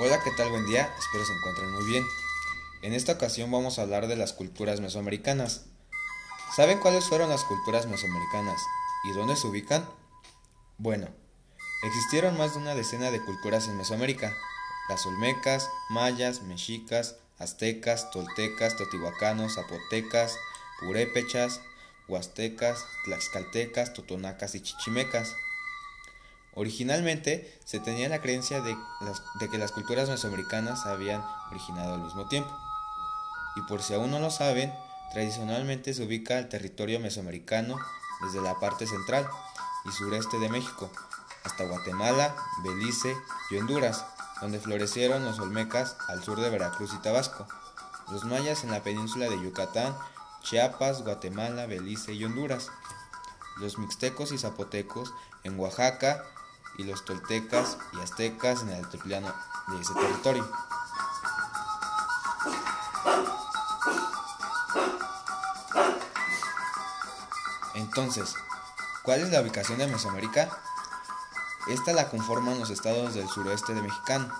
Hola, ¿qué tal? Buen día, espero se encuentren muy bien. En esta ocasión vamos a hablar de las culturas mesoamericanas. ¿Saben cuáles fueron las culturas mesoamericanas y dónde se ubican? Bueno, existieron más de una decena de culturas en Mesoamérica. Las olmecas, mayas, mexicas, aztecas, toltecas, teotihuacanos, zapotecas, purépechas, huastecas, tlaxcaltecas, totonacas y chichimecas. Originalmente se tenía la creencia de, que las culturas mesoamericanas habían originado al mismo tiempo. Y por si aún no lo saben, tradicionalmente se ubica el territorio mesoamericano desde la parte central y sureste de México hasta Guatemala, Belice y Honduras, donde florecieron los olmecas al sur de Veracruz y Tabasco, los mayas en la península de Yucatán, Chiapas, Guatemala, Belice y Honduras, los mixtecos y zapotecos en Oaxaca, y los toltecas y aztecas en el altiplano de ese territorio. Entonces, ¿cuál es la ubicación de Mesoamérica? Esta la conforman los estados del suroeste de Mexicano,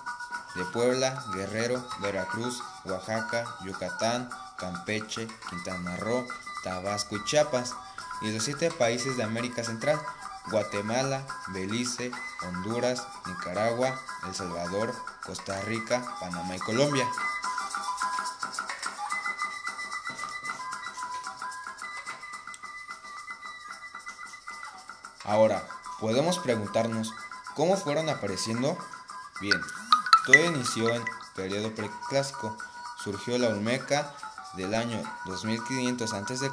de Puebla, Guerrero, Veracruz, Oaxaca, Yucatán, Campeche, Quintana Roo, Tabasco y Chiapas, y los siete países de América Central, Guatemala, Belice, Honduras, Nicaragua, El Salvador, Costa Rica, Panamá y Colombia. Ahora, podemos preguntarnos, ¿cómo fueron apareciendo? Bien, todo inició en periodo preclásico. Surgió la Olmeca del año 2500 a.C.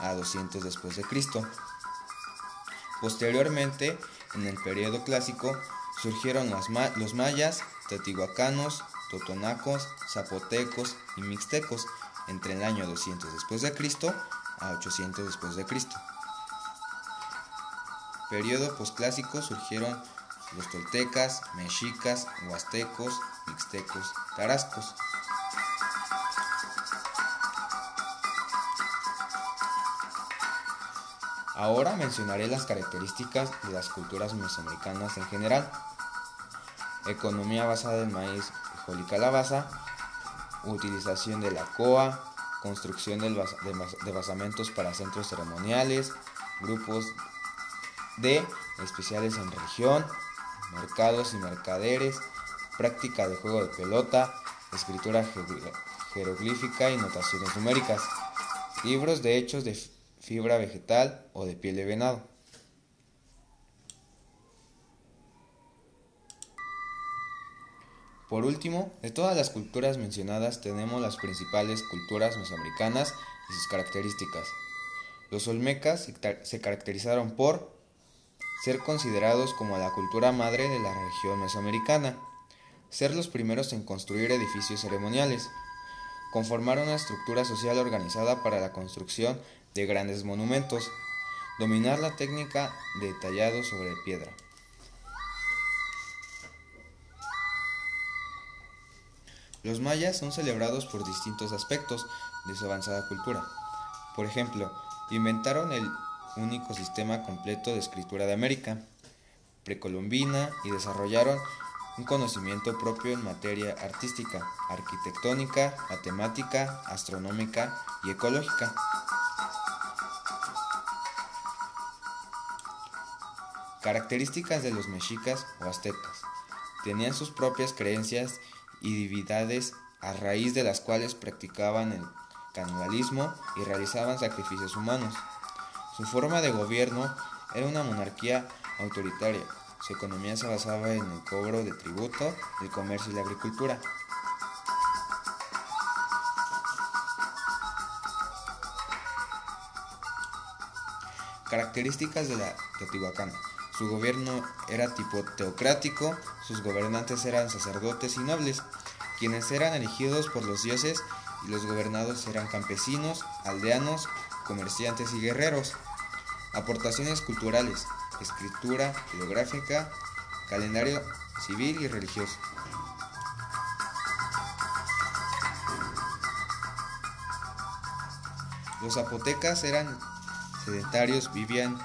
a 200 después de Cristo. Posteriormente, en el periodo clásico, surgieron los, mayas, teotihuacanos, totonacos, zapotecos y mixtecos entre el año 200 después de Cristo a 800 después de Cristo. Periodo posclásico surgieron los toltecas, mexicas, huastecos, mixtecos, tarascos. Ahora mencionaré las características de las culturas mesoamericanas en general. Economía basada en maíz, frijol y calabaza, utilización de la coa, construcción de basamentos para centros ceremoniales, grupos de especiales en religión, mercados y mercaderes, práctica de juego de pelota, escritura jeroglífica y notaciones numéricas, libros de hechos de fibra vegetal o de piel de venado. Por último, de todas las culturas mencionadas tenemos las principales culturas mesoamericanas y sus características. Los olmecas se caracterizaron por ser considerados como la cultura madre de la región mesoamericana, ser los primeros en construir edificios ceremoniales, conformar una estructura social organizada para la construcción de grandes monumentos, dominar la técnica de tallado sobre piedra. Los mayas son celebrados por distintos aspectos de su avanzada cultura. Por ejemplo, inventaron el único sistema completo de escritura de América, precolombina, y desarrollaron un conocimiento propio en materia artística, arquitectónica, matemática, astronómica y ecológica. Características de los mexicas o aztecas. Tenían sus propias creencias y divinidades a raíz de las cuales practicaban el canibalismo y realizaban sacrificios humanos. Su forma de gobierno era una monarquía autoritaria. Su economía se basaba en el cobro de tributo, el comercio y la agricultura. Características de la Teotihuacana. Su gobierno era tipo teocrático, sus gobernantes eran sacerdotes y nobles, quienes eran elegidos por los dioses y los gobernados eran campesinos, aldeanos, comerciantes y guerreros. Aportaciones culturales, escritura, geográfica, calendario civil y religioso. Los zapotecas eran sedentarios, vivían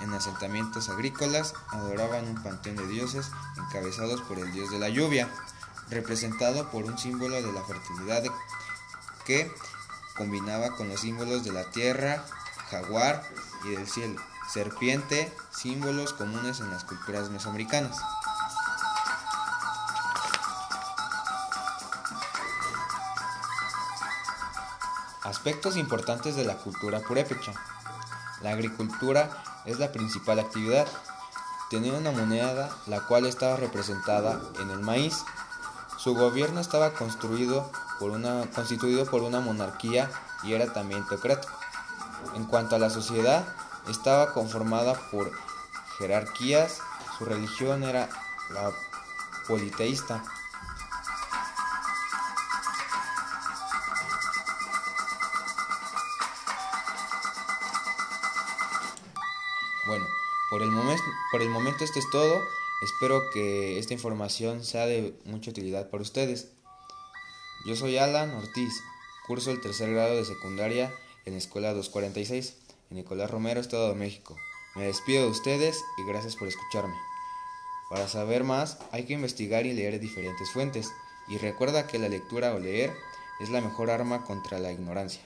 en asentamientos agrícolas adoraban un panteón de dioses encabezados por el dios de la lluvia. representado por un símbolo de la fertilidad que combinaba con los símbolos de la tierra, jaguar y del cielo, serpiente, símbolos comunes en las culturas mesoamericanas. Aspectos importantes de la cultura purépecha. La agricultura es la principal actividad. Tenía una moneda la cual estaba representada en el maíz. Su gobierno estaba construido por una, constituido por una monarquía y era también teocrático. En cuanto a la sociedad, estaba conformada por jerarquías, su religión era la politeísta. Por el, momento, esto es todo. Espero que esta información sea de mucha utilidad para ustedes. Yo soy Alan Ortiz, curso el tercer grado de secundaria en Escuela 246, en Nicolás Romero, Estado de México. Me despido de ustedes y gracias por escucharme. Para saber más hay que investigar y leer diferentes fuentes y recuerda que la lectura o leer es la mejor arma contra la ignorancia.